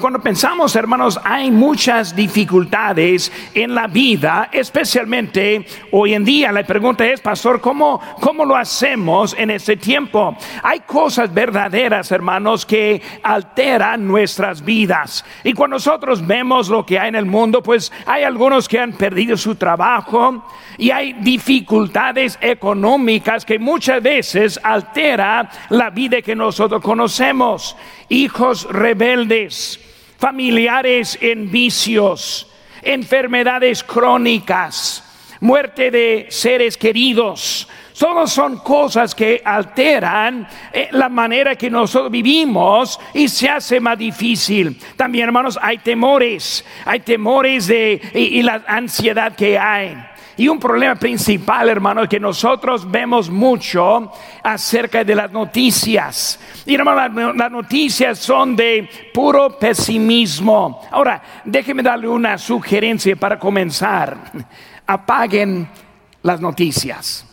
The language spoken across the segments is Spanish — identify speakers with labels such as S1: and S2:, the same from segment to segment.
S1: Cuando pensamos, hermanos, hay muchas dificultades en la vida, especialmente hoy en día. La pregunta es, pastor, ¿cómo, cómo lo hacemos en este tiempo? Hay cosas verdaderas, hermanos, que alteran nuestras vidas. Y cuando nosotros vemos lo que hay en el mundo, pues hay algunos que han perdido su trabajo y hay dificultades económicas que muchas veces altera la vida que nosotros conocemos. Hijos rebeldes familiares en vicios, enfermedades crónicas, muerte de seres queridos. Solo son cosas que alteran eh, la manera que nosotros vivimos y se hace más difícil. También, hermanos, hay temores, hay temores de y la ansiedad que hay. Y un problema principal, hermano, es que nosotros vemos mucho acerca de las noticias. Y hermano, las noticias son de puro pesimismo. Ahora, déjeme darle una sugerencia para comenzar. Apaguen las noticias.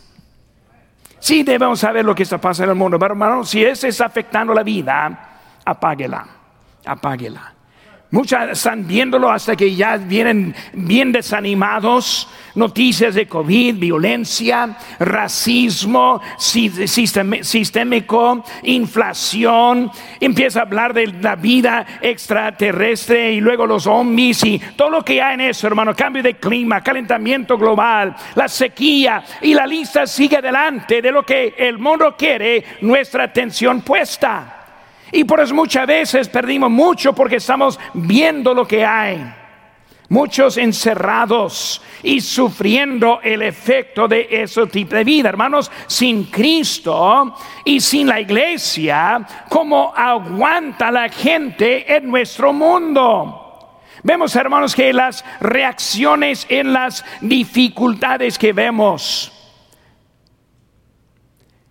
S1: Sí debemos saber lo que está pasando en el mundo, pero hermano, si eso está afectando la vida, apáguela, apáguela. Muchas están viéndolo hasta que ya vienen bien desanimados. Noticias de COVID, violencia, racismo sistémico, inflación. Empieza a hablar de la vida extraterrestre y luego los zombies y todo lo que hay en eso, hermano. Cambio de clima, calentamiento global, la sequía y la lista sigue adelante de lo que el mundo quiere nuestra atención puesta. Y por eso muchas veces perdimos mucho porque estamos viendo lo que hay. Muchos encerrados y sufriendo el efecto de ese tipo de vida. Hermanos, sin Cristo y sin la iglesia, ¿cómo aguanta la gente en nuestro mundo? Vemos, hermanos, que las reacciones en las dificultades que vemos.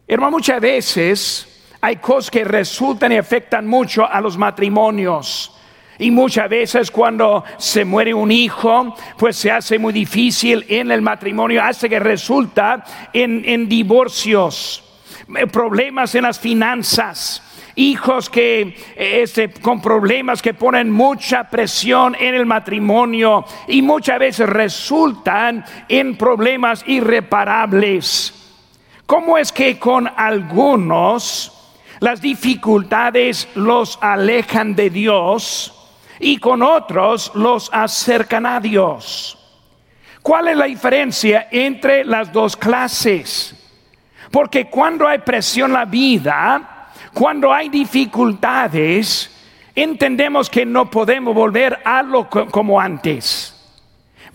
S1: Hermano, muchas veces hay cosas que resultan y afectan mucho a los matrimonios. Y muchas veces cuando se muere un hijo, pues se hace muy difícil en el matrimonio, hace que resulta en, divorcios, eh, problemas en las finanzas hijos que este, con problemas que ponen mucha presión en el matrimonio y muchas veces resultan en problemas irreparables. ¿Cómo es que con algunos las dificultades los alejan de Dios y con otros los acercan a Dios. ¿Cuál es la diferencia entre las dos clases? Porque cuando hay presión en la vida, cuando hay dificultades, entendemos que no podemos volver a lo como antes.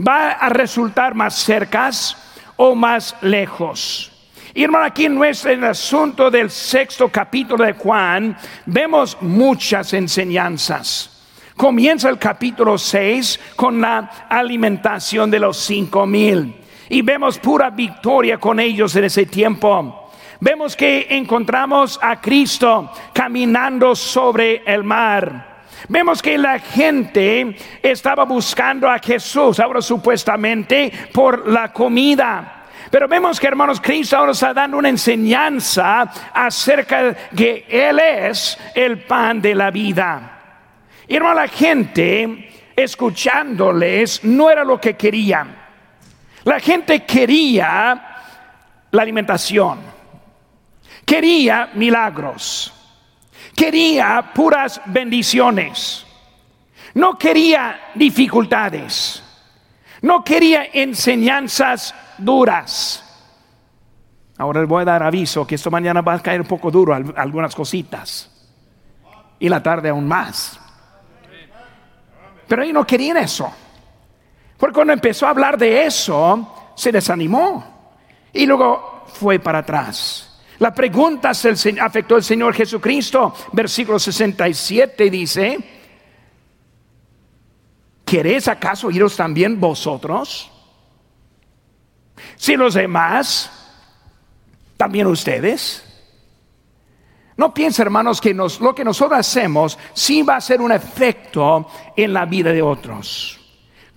S1: Va a resultar más cercas o más lejos. Y hermano, aquí en nuestro el asunto del sexto capítulo de Juan, vemos muchas enseñanzas. Comienza el capítulo 6 con la alimentación de los cinco mil. Y vemos pura victoria con ellos en ese tiempo. Vemos que encontramos a Cristo caminando sobre el mar. Vemos que la gente estaba buscando a Jesús, ahora supuestamente por la comida. Pero vemos que hermanos, Cristo ahora está dando una enseñanza acerca de que Él es el pan de la vida. Y hermano, la gente escuchándoles no era lo que querían. La gente quería la alimentación, quería milagros, quería puras bendiciones, no quería dificultades, no quería enseñanzas duras. Ahora les voy a dar aviso que esto mañana va a caer un poco duro algunas cositas. Y la tarde aún más. Pero ellos no querían eso. Porque cuando empezó a hablar de eso, se desanimó. Y luego fue para atrás. La pregunta se afectó al Señor Jesucristo. Versículo 67 dice, ¿queréis acaso iros también vosotros? Si los demás, también ustedes. No piensen, hermanos, que lo que nosotros hacemos sí va a ser un efecto en la vida de otros.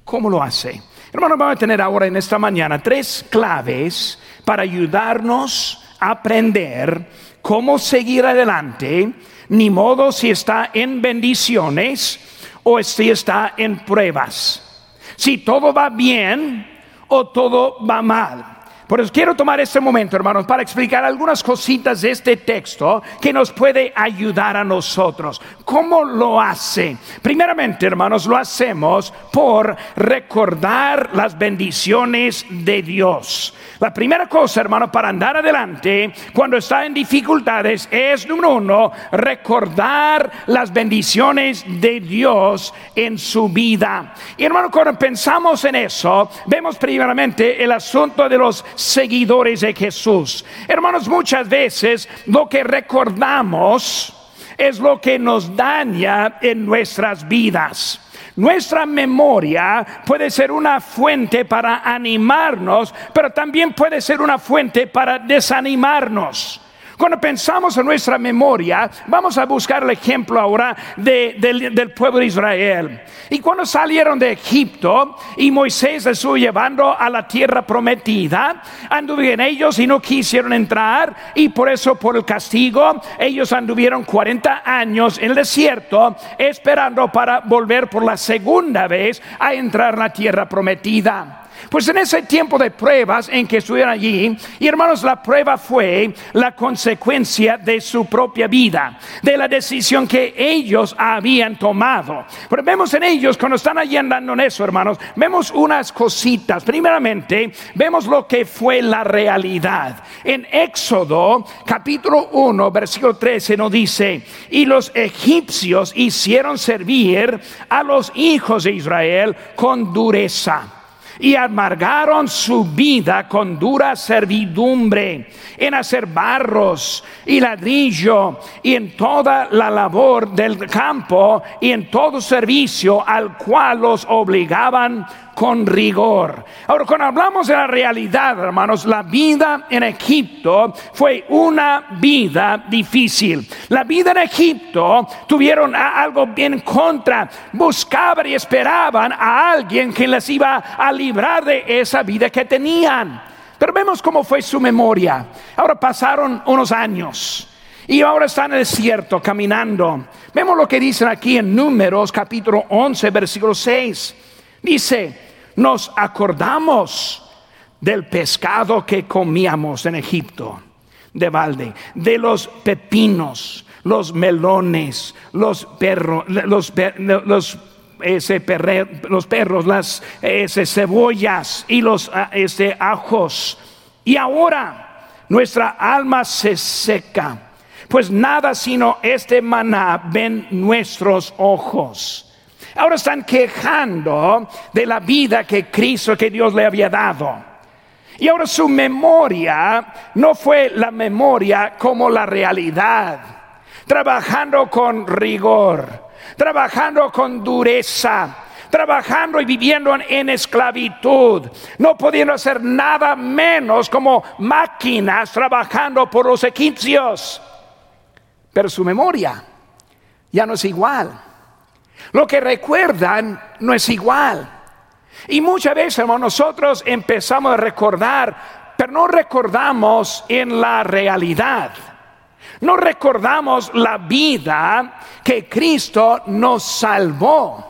S1: ¿Cómo lo hace? Hermanos, vamos a tener ahora en esta mañana tres claves para ayudarnos a aprender cómo seguir adelante, ni modo si está en bendiciones o si está en pruebas. Si todo va bien o todo va mal. Por eso quiero tomar este momento, hermanos, para explicar algunas cositas de este texto que nos puede ayudar a nosotros. ¿Cómo lo hace? Primeramente, hermanos, lo hacemos por recordar las bendiciones de Dios. La primera cosa, hermano, para andar adelante cuando está en dificultades es, número uno, recordar las bendiciones de Dios en su vida. Y hermano, cuando pensamos en eso, vemos primeramente el asunto de los seguidores de Jesús. Hermanos, muchas veces lo que recordamos es lo que nos daña en nuestras vidas. Nuestra memoria puede ser una fuente para animarnos, pero también puede ser una fuente para desanimarnos. Cuando pensamos en nuestra memoria, vamos a buscar el ejemplo ahora del pueblo de Israel. Y cuando salieron de Egipto y Moisés estuvo llevando a la tierra prometida, anduvieron ellos y no quisieron entrar y por eso por el castigo ellos anduvieron 40 años en el desierto esperando para volver por la segunda vez a entrar en la tierra prometida. Pues en ese tiempo de pruebas en que estuvieron allí, y hermanos, la prueba fue la consecuencia de su propia vida, de la decisión que ellos habían tomado. Pero vemos en ellos, cuando están allí andando en eso, hermanos, vemos unas cositas. Primeramente, vemos lo que fue la realidad. En Éxodo, capítulo 1, versículo 13, nos dice, y los egipcios hicieron servir a los hijos de Israel con dureza y amargaron su vida con dura servidumbre en hacer barros y ladrillo y en toda la labor del campo y en todo servicio al cual los obligaban con rigor. Ahora, cuando hablamos de la realidad, hermanos, la vida en Egipto fue una vida difícil. La vida en Egipto tuvieron algo bien contra. Buscaban y esperaban a alguien que les iba a librar de esa vida que tenían. Pero vemos cómo fue su memoria. Ahora pasaron unos años. Y ahora están en el desierto caminando. Vemos lo que dicen aquí en Números capítulo 11, versículo 6. Dice, nos acordamos del pescado que comíamos en Egipto, de balde, de los pepinos, los melones, los perros, los, los perros, las ese, cebollas y los ah, ese, ajos. Y ahora nuestra alma se seca, pues nada sino este maná ven nuestros ojos. Ahora están quejando de la vida que Cristo, que Dios le había dado. Y ahora su memoria no fue la memoria como la realidad, trabajando con rigor, trabajando con dureza, trabajando y viviendo en, esclavitud, no pudiendo hacer nada menos como máquinas trabajando por los egipcios. Pero su memoria ya no es igual. Lo que recuerdan no es igual. Y muchas veces, nosotros empezamos a recordar, pero no recordamos en la realidad. No recordamos la vida que Cristo nos salvó.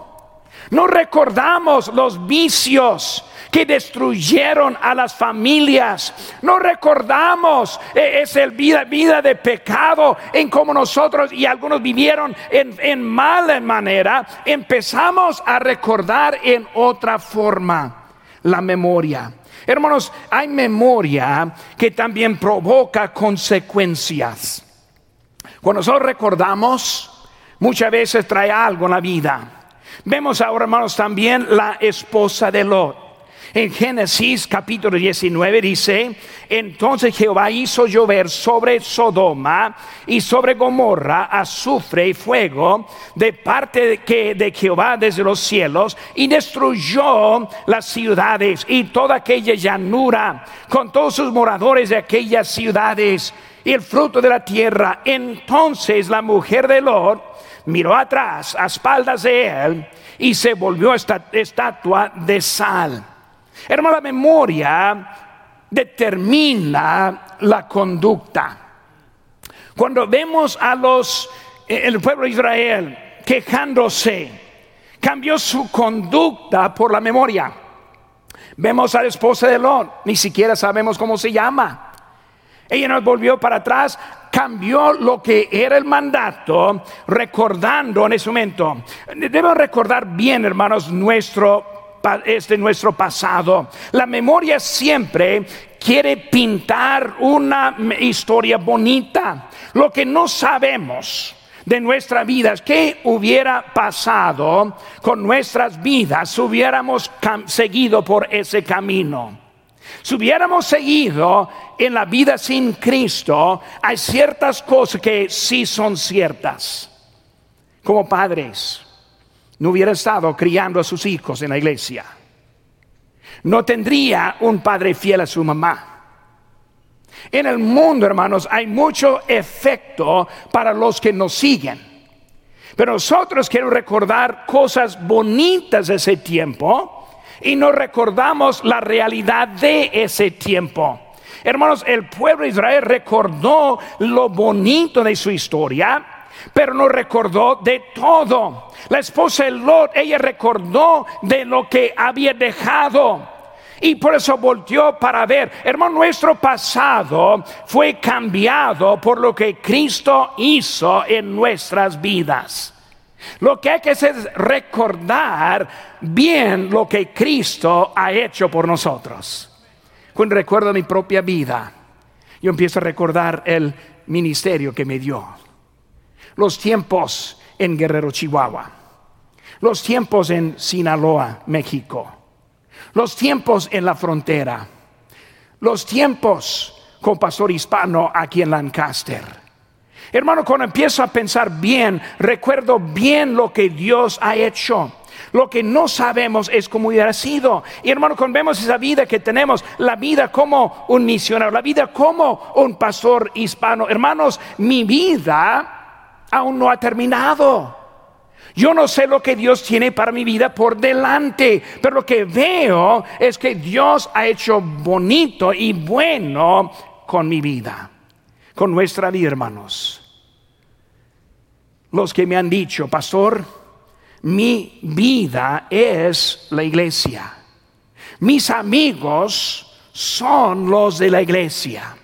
S1: No recordamos los vicios que destruyeron a las familias. No recordamos eh, esa vida, vida de pecado en como nosotros y algunos vivieron en, en mala manera. Empezamos a recordar en otra forma la memoria. Hermanos, hay memoria que también provoca consecuencias. Cuando nosotros recordamos, muchas veces trae algo en la vida. Vemos ahora, hermanos, también la esposa de Lot. En Génesis capítulo 19 dice, entonces Jehová hizo llover sobre Sodoma y sobre Gomorra azufre y fuego de parte de, que, de Jehová desde los cielos y destruyó las ciudades y toda aquella llanura con todos sus moradores de aquellas ciudades y el fruto de la tierra. Entonces la mujer de Lot miró atrás a espaldas de él y se volvió esta estatua de sal. Hermano, la memoria determina la conducta. Cuando vemos a los, el pueblo de Israel quejándose, Cambió su conducta por la memoria. Vemos a la esposa de Lot, ni siquiera sabemos cómo se llama. Ella nos volvió para atrás, cambió lo que era el mandato, recordando en ese momento. Debemos recordar bien, hermanos, nuestro este nuestro pasado. La memoria siempre quiere pintar una historia bonita. Lo que no sabemos de nuestra vida es qué hubiera pasado con nuestras vidas si hubiéramos seguido por ese camino. Si hubiéramos seguido en la vida sin Cristo, hay ciertas cosas que sí son ciertas. Como padres, no hubiera estado criando a sus hijos en la iglesia. No tendría un padre fiel a su mamá. En el mundo, hermanos, hay mucho efecto para los que nos siguen. Pero nosotros queremos recordar cosas bonitas de ese tiempo y no recordamos la realidad de ese tiempo. Hermanos, el pueblo de Israel recordó lo bonito de su historia, pero no recordó de todo. La esposa de Lot, ella recordó de lo que había dejado. Y por eso volteó para ver, hermano, nuestro pasado fue cambiado por lo que Cristo hizo en nuestras vidas. Lo que hay que hacer es recordar bien lo que Cristo ha hecho por nosotros. Cuando recuerdo mi propia vida, yo empiezo a recordar el ministerio que me dio. Los tiempos en Guerrero, Chihuahua. Los tiempos en Sinaloa, México los tiempos en la frontera, los tiempos con pastor hispano aquí en Lancaster. Hermano, cuando empiezo a pensar bien, recuerdo bien lo que Dios ha hecho. Lo que no sabemos es cómo hubiera sido. Y hermano, cuando vemos esa vida que tenemos, la vida como un misionero, la vida como un pastor hispano, hermanos, mi vida aún no ha terminado. Yo no sé lo que Dios tiene para mi vida por delante, pero lo que veo es que Dios ha hecho bonito y bueno con mi vida, con nuestra vida, hermanos. Los que me han dicho, pastor, mi vida es la iglesia. Mis amigos son los de la iglesia.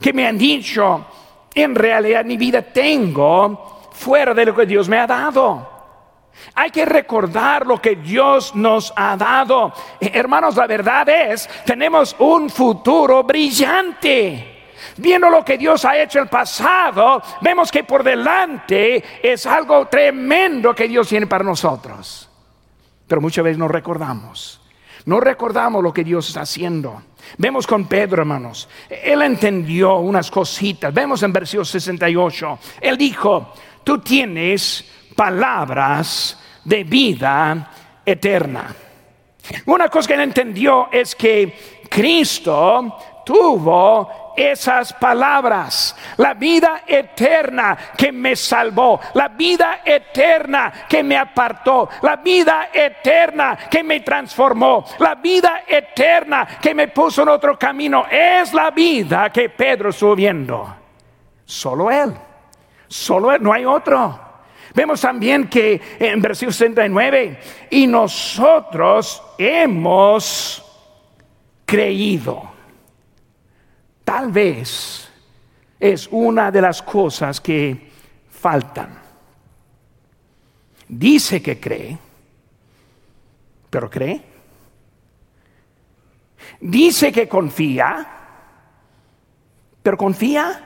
S1: Que me han dicho, en realidad mi vida tengo fuera de lo que Dios me ha dado. Hay que recordar lo que Dios nos ha dado. Hermanos, la verdad es, tenemos un futuro brillante. Viendo lo que Dios ha hecho en el pasado, vemos que por delante es algo tremendo que Dios tiene para nosotros. Pero muchas veces no recordamos. No recordamos lo que Dios está haciendo. Vemos con Pedro, hermanos. Él entendió unas cositas. Vemos en versículo 68. Él dijo, tú tienes palabras de vida eterna. Una cosa que él entendió es que Cristo tuvo esas palabras, la vida eterna que me salvó, la vida eterna que me apartó, la vida eterna que me transformó, la vida eterna que me puso en otro camino, es la vida que Pedro estuvo viendo. Solo él. Solo no hay otro. Vemos también que en versículo 69, y nosotros hemos creído. Tal vez es una de las cosas que faltan. Dice que cree, pero cree. Dice que confía, pero confía.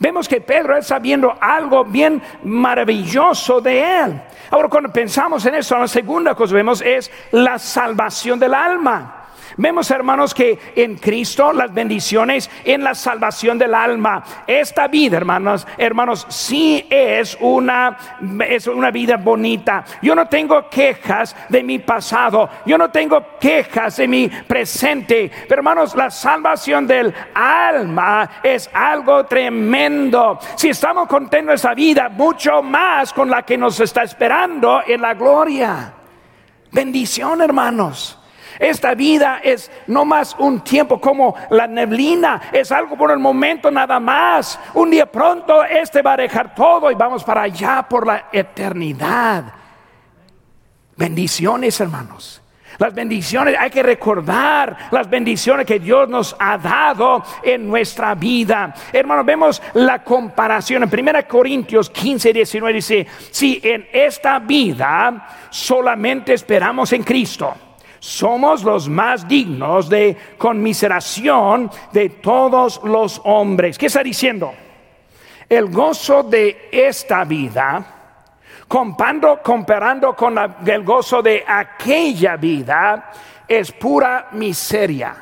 S1: Vemos que Pedro está viendo algo bien maravilloso de él. Ahora cuando pensamos en eso, la segunda cosa que vemos es la salvación del alma. Vemos, hermanos, que en Cristo las bendiciones en la salvación del alma. Esta vida, hermanos, hermanos, sí es una, es una vida bonita. Yo no tengo quejas de mi pasado. Yo no tengo quejas de mi presente. Pero, hermanos, la salvación del alma es algo tremendo. Si estamos contentos en esa vida, mucho más con la que nos está esperando en la gloria. Bendición, hermanos. Esta vida es no más un tiempo como la neblina, es algo por el momento nada más. Un día pronto este va a dejar todo y vamos para allá por la eternidad. bendiciones, hermanos. Las bendiciones, hay que recordar las bendiciones que Dios nos ha dado en nuestra vida. Hermanos, vemos la comparación en 1 Corintios 15, 19 dice, si en esta vida solamente esperamos en Cristo, somos los más dignos de conmiseración de todos los hombres. ¿Qué está diciendo? El gozo de esta vida comparando, comparando con el gozo de aquella vida, es pura miseria.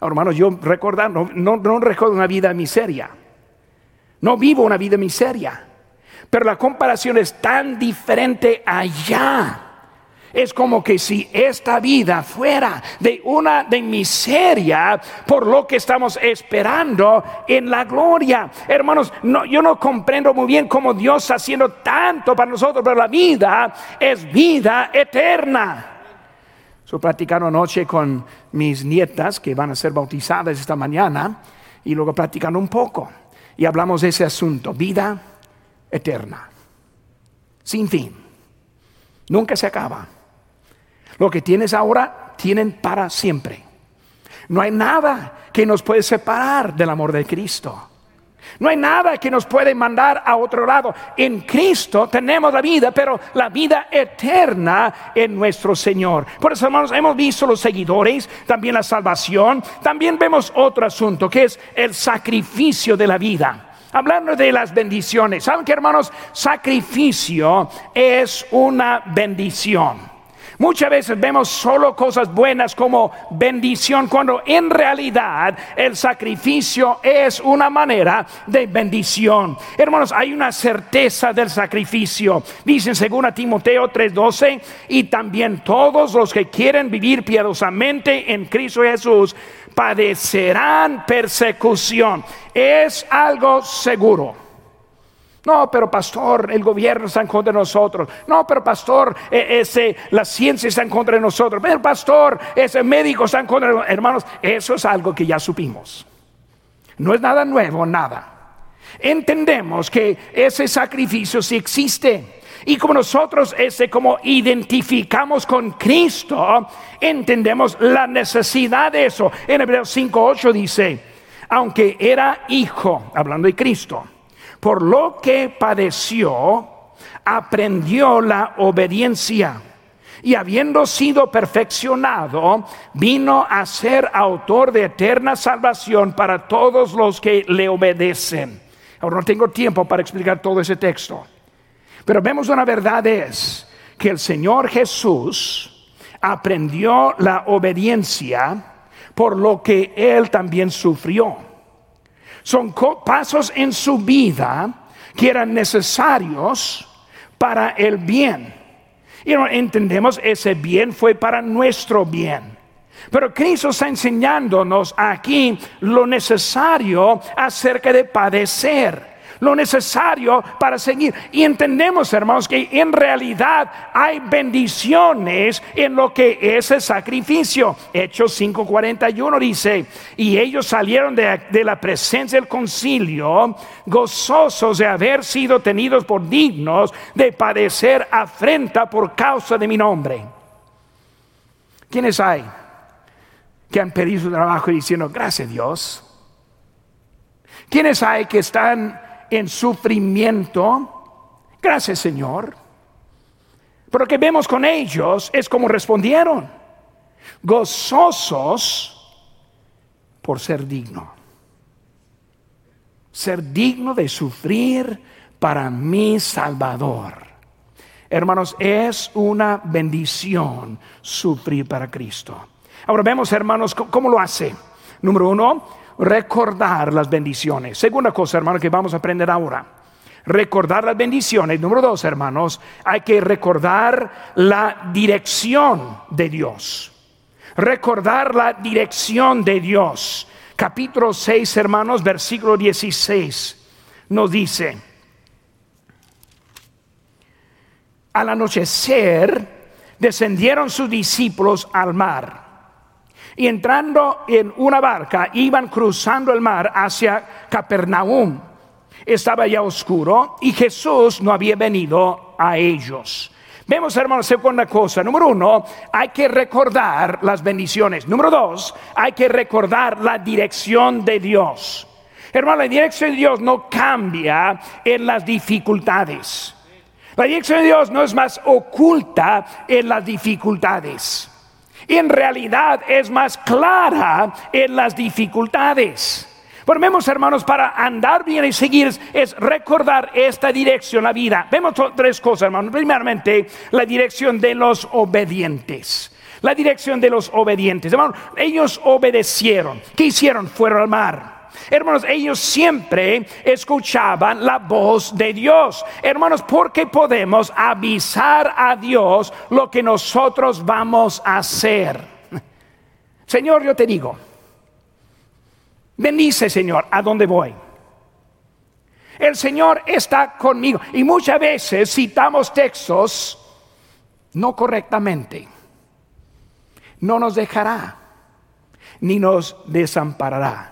S1: hermanos, yo recordando, no, no recuerdo una vida miseria. No vivo una vida miseria. Pero la comparación es tan diferente allá es como que si esta vida fuera de una de miseria por lo que estamos esperando en la gloria. Hermanos, yo no comprendo muy bien cómo Dios está haciendo tanto para nosotros, pero la vida es vida eterna. Estoy platicando anoche con mis nietas que van a ser bautizadas esta mañana y luego platicando un poco. Y hablamos de ese asunto, vida eterna, sin fin, nunca se acaba. Lo que tienes ahora, tienen para siempre. No hay nada que nos puede separar del amor de Cristo. No hay nada que nos puede mandar a otro lado. En Cristo tenemos la vida, pero la vida eterna en nuestro Señor. Por eso, hermanos, hemos visto los seguidores, también la salvación. También vemos otro asunto, que es el sacrificio de la vida. Hablando de las bendiciones. ¿Saben que, hermanos? Sacrificio es una bendición. Muchas veces vemos solo cosas buenas como bendición cuando en realidad el sacrificio es una manera de bendición. Hermanos, hay una certeza del sacrificio. Dicen según a Timoteo 3:12 y también todos los que quieren vivir piadosamente en Cristo Jesús padecerán persecución. Es algo seguro. No, pero pastor, el gobierno está en contra de nosotros. No, pero pastor, e, ese, la ciencia está en contra de nosotros. Pero pastor, ese médico está en contra de nosotros. Hermanos, eso es algo que ya supimos. No es nada nuevo, nada. Entendemos que ese sacrificio sí existe. Y como nosotros ese como identificamos con Cristo, entendemos la necesidad de eso. En Hebreos 5:8 dice, aunque era hijo, hablando de Cristo, por lo que padeció, aprendió la obediencia y habiendo sido perfeccionado, vino a ser autor de eterna salvación para todos los que le obedecen. Ahora no tengo tiempo para explicar todo ese texto, pero vemos una verdad es que el Señor Jesús aprendió la obediencia por lo que Él también sufrió. Son pasos en su vida que eran necesarios para el bien. Y no entendemos, ese bien fue para nuestro bien. Pero Cristo está enseñándonos aquí lo necesario acerca de padecer lo necesario para seguir. Y entendemos, hermanos, que en realidad hay bendiciones en lo que es el sacrificio. Hechos 5:41 dice, y ellos salieron de, de la presencia del concilio gozosos de haber sido tenidos por dignos de padecer afrenta por causa de mi nombre. ¿Quiénes hay que han pedido su trabajo diciendo, gracias Dios? ¿Quiénes hay que están en sufrimiento. Gracias Señor. Pero lo que vemos con ellos es como respondieron. Gozosos por ser digno. Ser digno de sufrir para mi Salvador. Hermanos, es una bendición sufrir para Cristo. Ahora vemos, hermanos, cómo lo hace. Número uno, recordar las bendiciones. Segunda cosa, hermano, que vamos a aprender ahora. Recordar las bendiciones. Número dos, hermanos, hay que recordar la dirección de Dios. Recordar la dirección de Dios. Capítulo 6, hermanos, versículo 16, nos dice, al anochecer descendieron sus discípulos al mar y entrando en una barca, iban cruzando el mar hacia Capernaum. Estaba ya oscuro y Jesús no había venido a ellos. Vemos, hermanos, segunda cosa. Número uno, hay que recordar las bendiciones. Número dos, hay que recordar la dirección de Dios. Hermano, la dirección de Dios no cambia en las dificultades. La dirección de Dios no es más oculta en las dificultades. En realidad es más clara en las dificultades. Vemos, hermanos, para andar bien y seguir es recordar esta dirección, la vida. Vemos tres cosas, hermanos. Primeramente, la dirección de los obedientes. La dirección de los obedientes. Hermanos, ellos obedecieron. ¿Qué hicieron? Fueron al mar. Hermanos, ellos siempre escuchaban la voz de Dios. Hermanos, porque podemos avisar a Dios lo que nosotros vamos a hacer. Señor, yo te digo, Bendice, Señor, a dónde voy. El Señor está conmigo. Y muchas veces citamos textos no correctamente. No nos dejará, ni nos desamparará.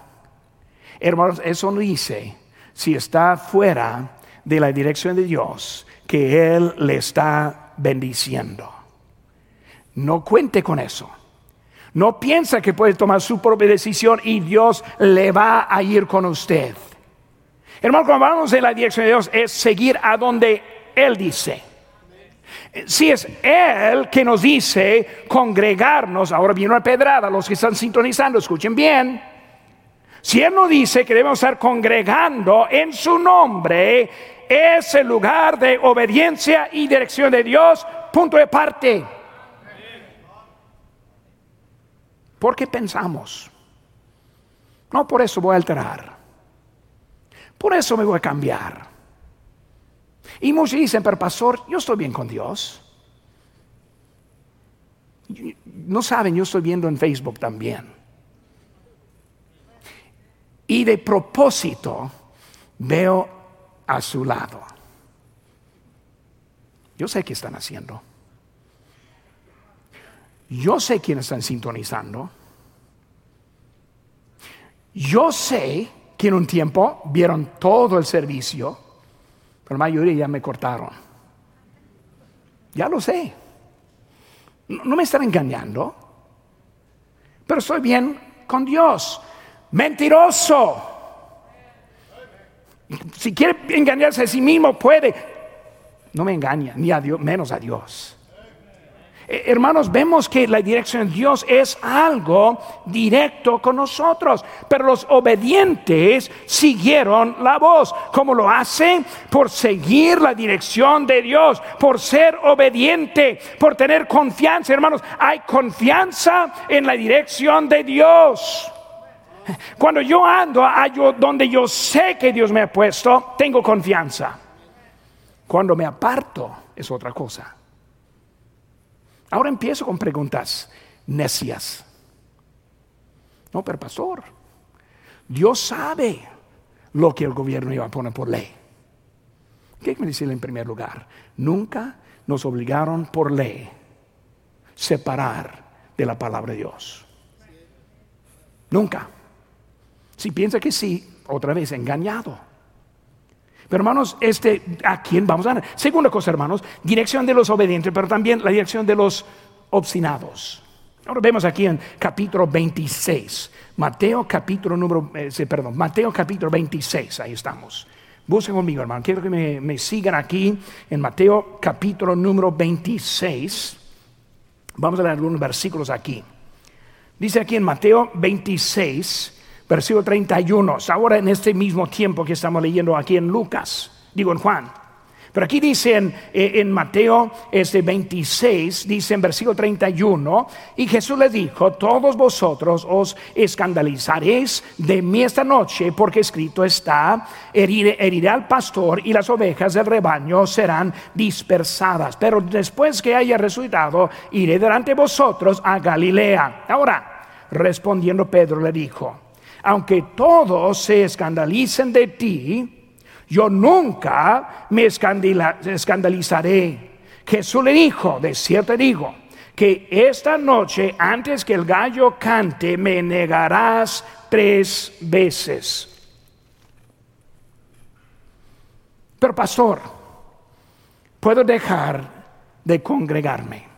S1: Hermanos, eso no dice si está fuera de la dirección de Dios que Él le está bendiciendo. No cuente con eso. No piensa que puede tomar su propia decisión y Dios le va a ir con usted. Hermano, cuando hablamos de la dirección de Dios es seguir a donde Él dice. Si es Él que nos dice congregarnos, ahora viene una pedrada, los que están sintonizando, escuchen bien. Si Él nos dice que debemos estar congregando en su nombre, es el lugar de obediencia y dirección de Dios, punto de parte. ¿Por qué pensamos? No, por eso voy a alterar. Por eso me voy a cambiar. Y muchos dicen, pero pastor, yo estoy bien con Dios. No saben, yo estoy viendo en Facebook también. Y de propósito veo a su lado. Yo sé qué están haciendo. Yo sé quiénes están sintonizando. Yo sé que en un tiempo vieron todo el servicio, pero la mayoría ya me cortaron. Ya lo sé. No me están engañando, pero estoy bien con Dios. Mentiroso. Si quiere engañarse a sí mismo, puede. No me engaña, ni a Dios, menos a Dios. Eh, hermanos, vemos que la dirección de Dios es algo directo con nosotros, pero los obedientes siguieron la voz. ¿Cómo lo hacen? Por seguir la dirección de Dios, por ser obediente, por tener confianza. Hermanos, hay confianza en la dirección de Dios. Cuando yo ando a donde yo sé que Dios me ha puesto, tengo confianza. Cuando me aparto es otra cosa. Ahora empiezo con preguntas necias. No, pero pastor, Dios sabe lo que el gobierno iba a poner por ley. ¿Qué me dice en primer lugar? Nunca nos obligaron por ley separar de la palabra de Dios. Nunca. Si piensa que sí, otra vez engañado. Pero hermanos, este, ¿a quién vamos a dar? Segunda cosa, hermanos, dirección de los obedientes, pero también la dirección de los obstinados. Ahora vemos aquí en capítulo 26, Mateo capítulo número, eh, perdón, Mateo capítulo 26, ahí estamos. Busquen conmigo, hermano, quiero que me, me sigan aquí en Mateo capítulo número 26. Vamos a leer algunos versículos aquí. Dice aquí en Mateo 26, versículo 31, ahora en este mismo tiempo que estamos leyendo aquí en Lucas, digo en Juan. Pero aquí dice en, eh, Mateo este 26, dice en versículo 31, y Jesús le dijo, todos vosotros os escandalizaréis de mí esta noche, porque escrito está, heriré, heriré al pastor y las ovejas del rebaño serán dispersadas. Pero después que haya resucitado, iré delante de vosotros a Galilea. Ahora, respondiendo Pedro le dijo, aunque todos se escandalicen de ti, yo nunca me escandalizaré. Jesús le dijo, de cierto digo, que esta noche, antes que el gallo cante, me negarás tres veces. Pero pastor, ¿puedo dejar de congregarme.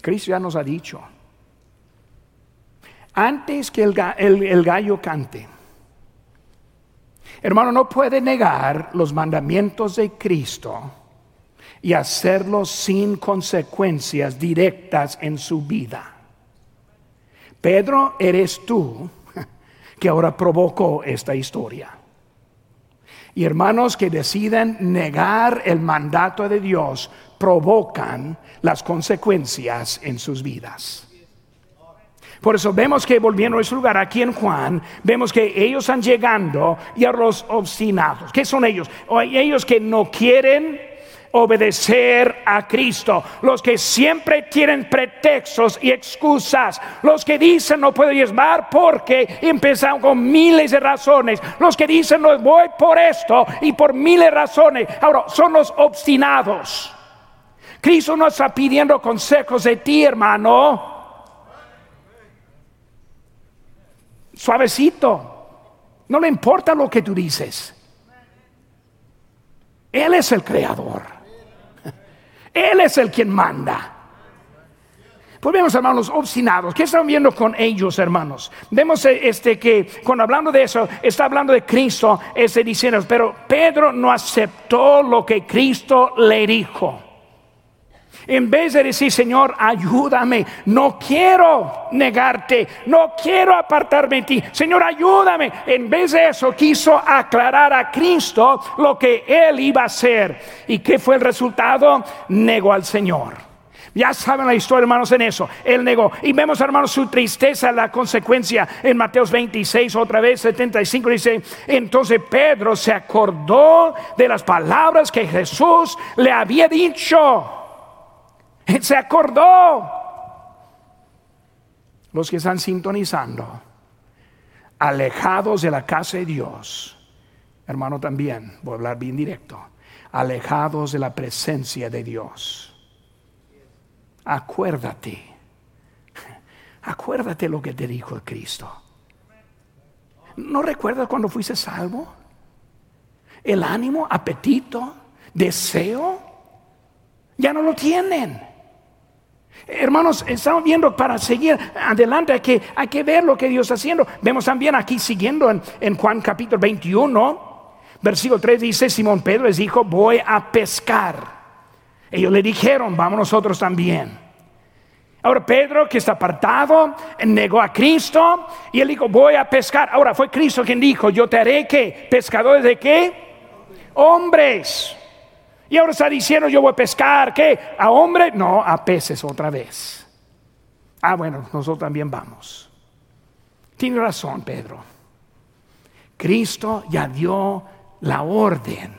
S1: Cristo ya nos ha dicho, antes que el, gallo cante, hermano, no puede negar los mandamientos de Cristo y hacerlos sin consecuencias directas en su vida. Pedro, eres tú que ahora provocó esta historia. Y hermanos que deciden negar el mandato de Dios provocan las consecuencias en sus vidas. Por eso vemos que volviendo a ese lugar aquí en Juan, vemos que ellos están llegando y a los obstinados. ¿Qué son ellos? Ellos que no quieren obedecer a Cristo. Los que siempre tienen pretextos y excusas. Los que dicen no puedo diezmar porque empezaron con miles de razones. Los que dicen no voy por esto y por miles de razones. Ahora, son los obstinados. Cristo no está pidiendo consejos de ti, hermano. Suavecito. No le importa lo que tú dices. Él es el creador. Él es el quien manda. Pues vemos, hermanos, obstinados. ¿Qué están viendo con ellos, hermanos? Vemos eh, este, que cuando hablando de eso, está hablando de Cristo, este, diciendo, pero Pedro no aceptó lo que Cristo le dijo. En vez de decir, Señor, ayúdame, no quiero negarte, no quiero apartarme de ti, Señor, ayúdame. En vez de eso, quiso aclarar a Cristo lo que él iba a hacer. ¿Y qué fue el resultado? Negó al Señor. Ya saben la historia, hermanos, en eso. Él negó. Y vemos, hermanos, su tristeza, la consecuencia en Mateos 26, otra vez 75, dice, entonces Pedro se acordó de las palabras que Jesús le había dicho Se acordó. Los que están sintonizando, alejados de la casa de Dios, hermano también, voy a hablar bien directo, alejados de la presencia de Dios. Acuérdate, acuérdate lo que te dijo Cristo. ¿No recuerdas cuando fuiste salvo? El ánimo, apetito, deseo, ya no lo tienen. Hermanos, estamos viendo para seguir adelante, hay que, que ver lo que Dios está haciendo. Vemos también aquí siguiendo en, en Juan capítulo 21, versículo 3 dice, Simón Pedro les dijo, voy a pescar. Ellos le dijeron, vamos nosotros también. Ahora Pedro, que está apartado, negó a Cristo y él dijo, voy a pescar. Ahora fue Cristo quien dijo, yo te haré que pescadores de qué? Hombres. Y ahora está diciendo, yo voy a pescar, ¿qué? ¿A hombre? No, a peces otra vez. Ah, bueno, nosotros también vamos. Tiene razón, Pedro. Cristo ya dio la orden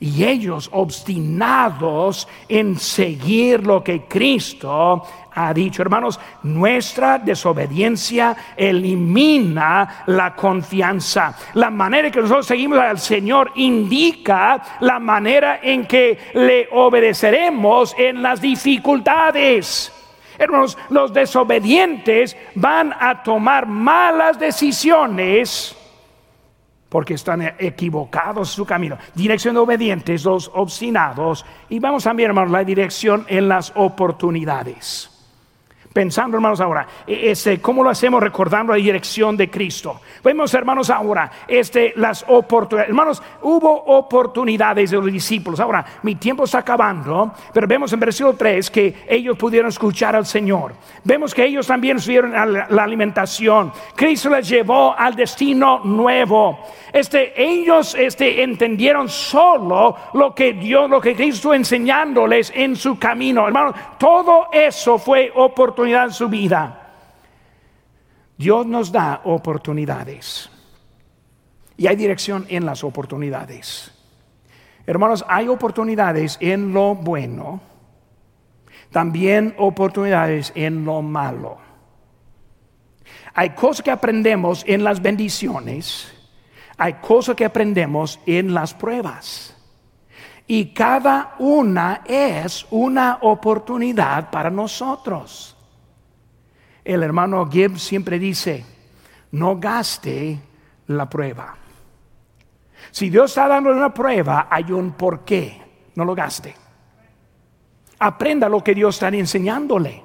S1: y ellos obstinados en seguir lo que Cristo ha dicho. Hermanos, nuestra desobediencia elimina la confianza. La manera en que nosotros seguimos al Señor indica la manera en que le obedeceremos en las dificultades. Hermanos, los desobedientes van a tomar malas decisiones porque están equivocados su camino. Dirección de obedientes, los obstinados. Y vamos a ver, hermanos, la dirección en las oportunidades. Pensando, hermanos, ahora, e, este, ¿cómo lo hacemos recordando la dirección de Cristo? Vemos, hermanos, ahora, este, las oportunidades. Hermanos, hubo oportunidades de los discípulos. Ahora, mi tiempo está acabando, pero vemos en versículo 3 que ellos pudieron escuchar al Señor. Vemos que ellos también subieron la, alimentación. Cristo les llevó al destino nuevo. Este, ellos este, entendieron solo lo que Dios, lo que Cristo enseñándoles en su camino. Hermanos, todo eso fue oportunidad en su vida. Dios nos da oportunidades. Y hay dirección en las oportunidades. Hermanos, hay oportunidades en lo bueno, también oportunidades en lo malo. Hay cosas que aprendemos en las bendiciones, hay cosas que aprendemos en las pruebas. Y cada una es una oportunidad para nosotros. El hermano Gibbs siempre dice, no gaste la prueba. Si Dios está dando una prueba, hay un porqué. no lo gaste. Aprenda lo que Dios está enseñándole.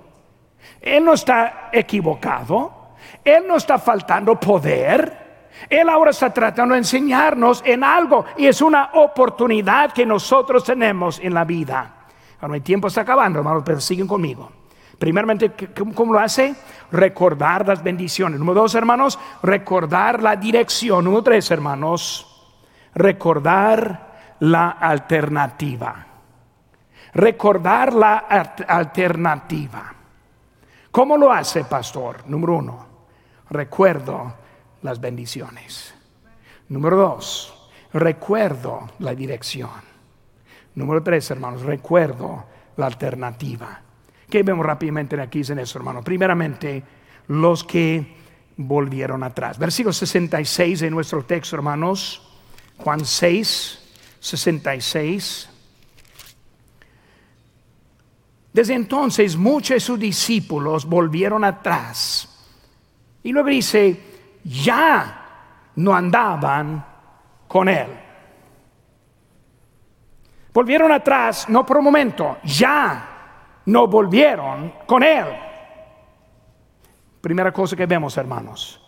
S1: Él no está equivocado, Él no está faltando poder. Él ahora está tratando de enseñarnos en algo y es una oportunidad que nosotros tenemos en la vida. Ahora el tiempo está acabando, hermanos, pero siguen conmigo. Primeramente, ¿cómo lo hace? Recordar las bendiciones. Número dos, hermanos, recordar la dirección. Número tres, hermanos, recordar la alternativa. Recordar la alternativa. ¿Cómo lo hace, pastor? Número uno, recuerdo las bendiciones. Número dos, recuerdo la dirección. Número tres, hermanos, recuerdo la alternativa. ¿Qué vemos rápidamente aquí en eso, hermano? Primeramente, los que volvieron atrás. Versículo 66 de nuestro texto, hermanos. Juan 6, 66. Desde entonces muchos de sus discípulos volvieron atrás. Y luego dice, ya no andaban con él. Volvieron atrás, no por un momento, ya no volvieron con él. Primera cosa que vemos, hermanos,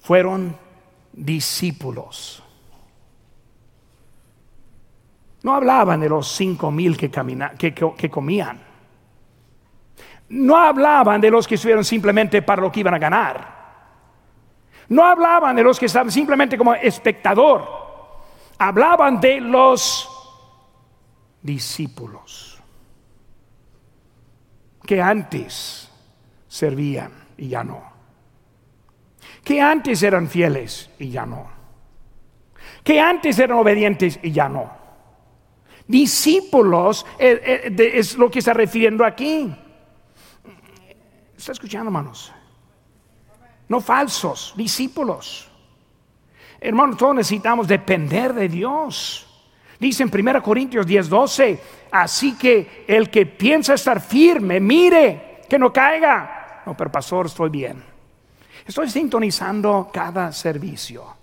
S1: fueron discípulos. No hablaban de los cinco mil que, que, comían. No hablaban de los que estuvieron simplemente para lo que iban a ganar. No hablaban de los que estaban simplemente como espectador. Hablaban de los discípulos que antes servían y ya no. Que antes eran fieles y ya no. Que antes eran obedientes y ya no. Discípulos eh, eh, es lo que está refiriendo aquí. ¿Está escuchando, hermanos? No falsos, discípulos. Hermanos, todos necesitamos depender de Dios. Dice en 1 Corintios 10, 12, así que el que piensa estar firme, mire que no caiga. No, pero pastor, estoy bien. Estoy sintonizando cada servicio.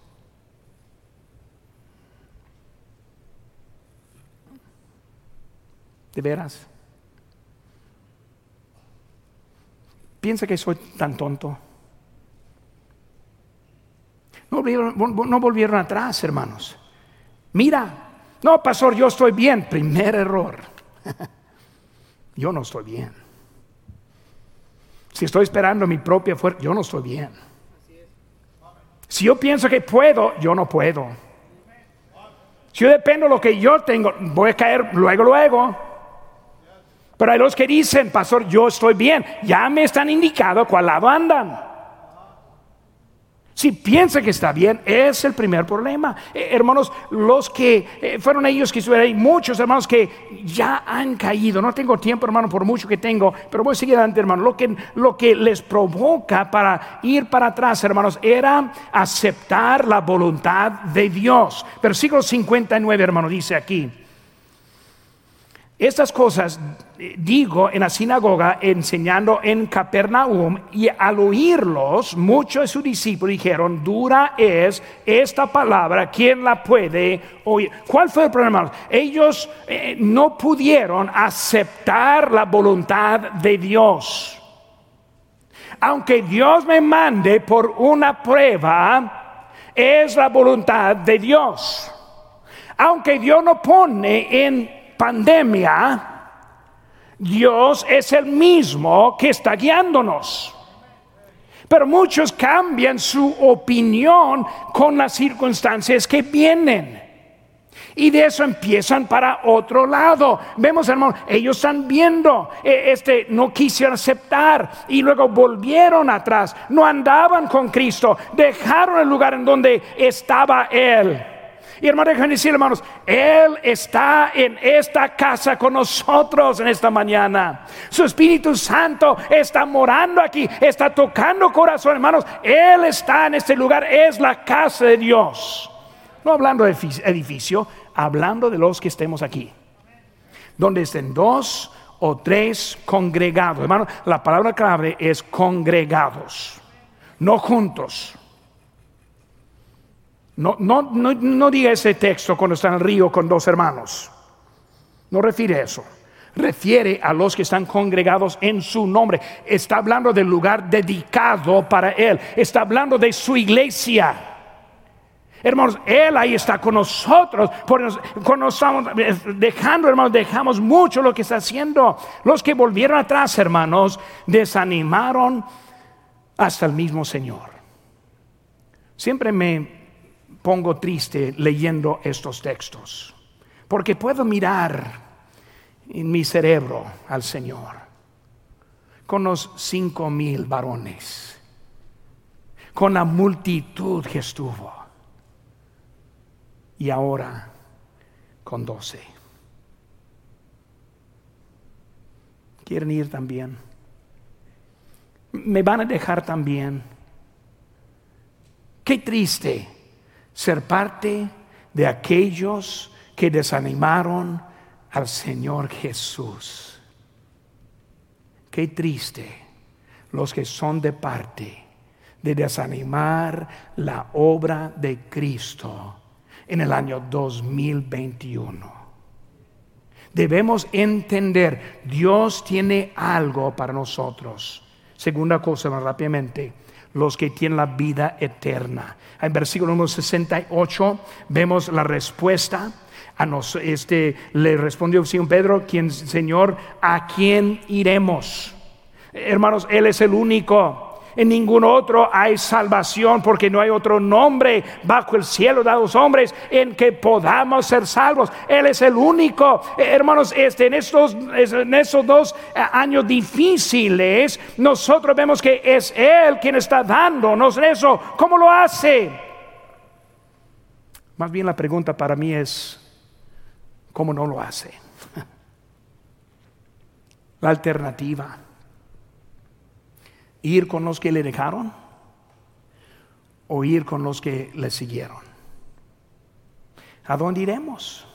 S1: ¿De veras? ¿Piensa que soy tan tonto? No no volvieron atrás, hermanos. Mira, no, pastor, yo estoy bien. Primer error. yo no estoy bien. Si estoy esperando mi propia fuerza, yo no estoy bien. Si yo pienso que puedo, yo no puedo. Si yo dependo de lo que yo tengo, voy a caer luego, luego. Pero hay los que dicen, pastor, yo estoy bien. Ya me están indicando cuál lado andan. Si piensa que está bien, es el primer problema. Eh, hermanos, los que eh, fueron ellos que estuvieron ahí, muchos hermanos que ya han caído. No tengo tiempo, hermano, por mucho que tengo, pero voy a seguir adelante, hermano. Lo que, lo que les provoca para ir para atrás, hermanos, era aceptar la voluntad de Dios. Versículo 59, hermano, dice aquí. Estas cosas eh, digo en la sinagoga enseñando en Capernaum y al oírlos muchos de sus discípulos dijeron, dura es esta palabra, ¿quién la puede oír? ¿Cuál fue el problema? Ellos eh, no pudieron aceptar la voluntad de Dios. Aunque Dios me mande por una prueba, es la voluntad de Dios. Aunque Dios no pone en pandemia, Dios es el mismo que está guiándonos. Pero muchos cambian su opinión con las circunstancias que vienen. Y de eso empiezan para otro lado. Vemos, hermano, ellos están viendo, eh, este, no quisieron aceptar y luego volvieron atrás. No andaban con Cristo, dejaron el lugar en donde estaba Él. Y hermano, déjenme decir, hermanos, Él está en esta casa con nosotros en esta mañana. Su Espíritu Santo está morando aquí, está tocando corazón, hermanos. Él está en este lugar, es la casa de Dios. No hablando de edificio, hablando de los que estemos aquí. Donde estén dos o tres congregados. Hermano, la palabra clave es congregados, no juntos. No, no, no, diga ese texto cuando está en el río con dos hermanos. No refiere a eso. Refiere a los que están congregados en su nombre. Está hablando del lugar dedicado para Él. Está hablando de su iglesia. Hermanos, Él ahí está con nosotros. cuando estamos dejando, hermanos, dejamos mucho lo que está haciendo. Los que volvieron atrás, hermanos, desanimaron hasta el mismo Señor. Siempre me pongo triste leyendo estos textos, porque puedo mirar en mi cerebro al Señor con los cinco mil varones, con la multitud que estuvo y ahora con doce. ¿Quieren ir también? ¿Me van a dejar también? Qué triste ser parte de aquellos que desanimaron al Señor Jesús. Qué triste los que son de parte de desanimar la obra de Cristo en el año 2021. Debemos entender, Dios tiene algo para nosotros. Segunda cosa, más rápidamente, los que tienen la vida eterna. En versículo número 68 vemos la respuesta. A nos, este, le respondió Simón Pedro, quien, Señor, ¿a quién iremos? Hermanos, Él es el único en ningún otro hay salvación porque no hay otro nombre bajo el cielo de los hombres en que podamos ser salvos. Él es el único. Eh, hermanos, este, en, estos, en estos dos eh, años difíciles, nosotros vemos que es Él quien está dándonos eso. ¿Cómo lo hace? Más bien la pregunta para mí es, ¿cómo no lo hace? La alternativa ir con los que le dejaron o ir con los que le siguieron. ¿A dónde iremos?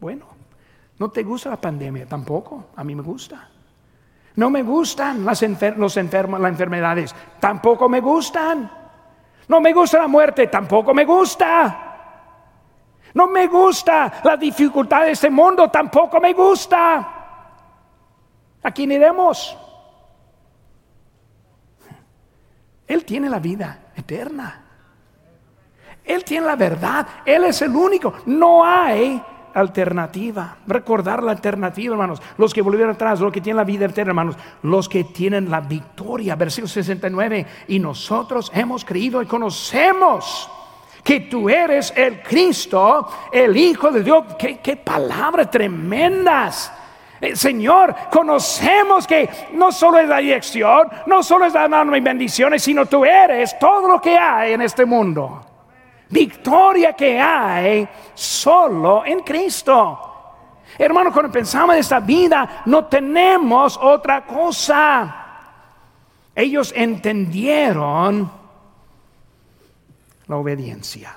S1: Bueno, ¿no te gusta la pandemia? Tampoco, a mí me gusta. No me gustan las, los enfermos, las enfermedades, tampoco me gustan. No me gusta la muerte, tampoco me gusta. No me gusta la dificultad de este mundo, tampoco me gusta. ¿A quién iremos? Él tiene la vida eterna. Él tiene la verdad. Él es el único. No hay alternativa. Recordar la alternativa, hermanos. Los que volvieron atrás, los que tienen la vida eterna, hermanos. Los que tienen la victoria. Versículo 69. Y nosotros hemos creído y conocemos que tú eres el Cristo, el Hijo de Dios. Qué, qué palabras tremendas. Eh, Señor, conocemos que no solo es la dirección, no solo es darme bendiciones, sino tú eres todo lo que hay en este mundo. Victoria que hay solo en Cristo. Hermano, cuando pensamos en esta vida, no tenemos otra cosa. Ellos entendieron la obediencia.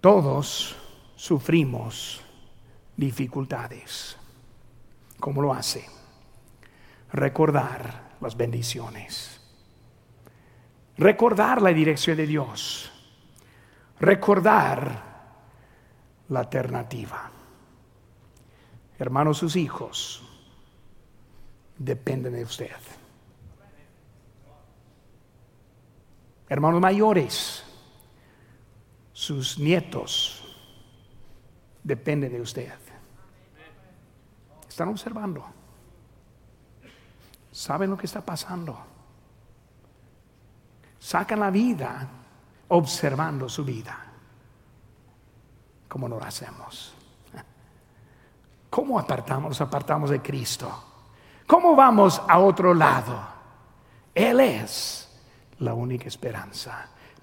S1: Todos sufrimos dificultades. ¿Cómo lo hace? Recordar las bendiciones. Recordar la dirección de Dios. Recordar la alternativa. Hermanos, sus hijos dependen de usted. Hermanos mayores, sus nietos dependen de usted. Están observando. Saben lo que está pasando. Sacan la vida observando su vida. ¿Cómo no lo hacemos? ¿Cómo apartamos, nos apartamos de Cristo? ¿Cómo vamos a otro lado? Él es la única esperanza.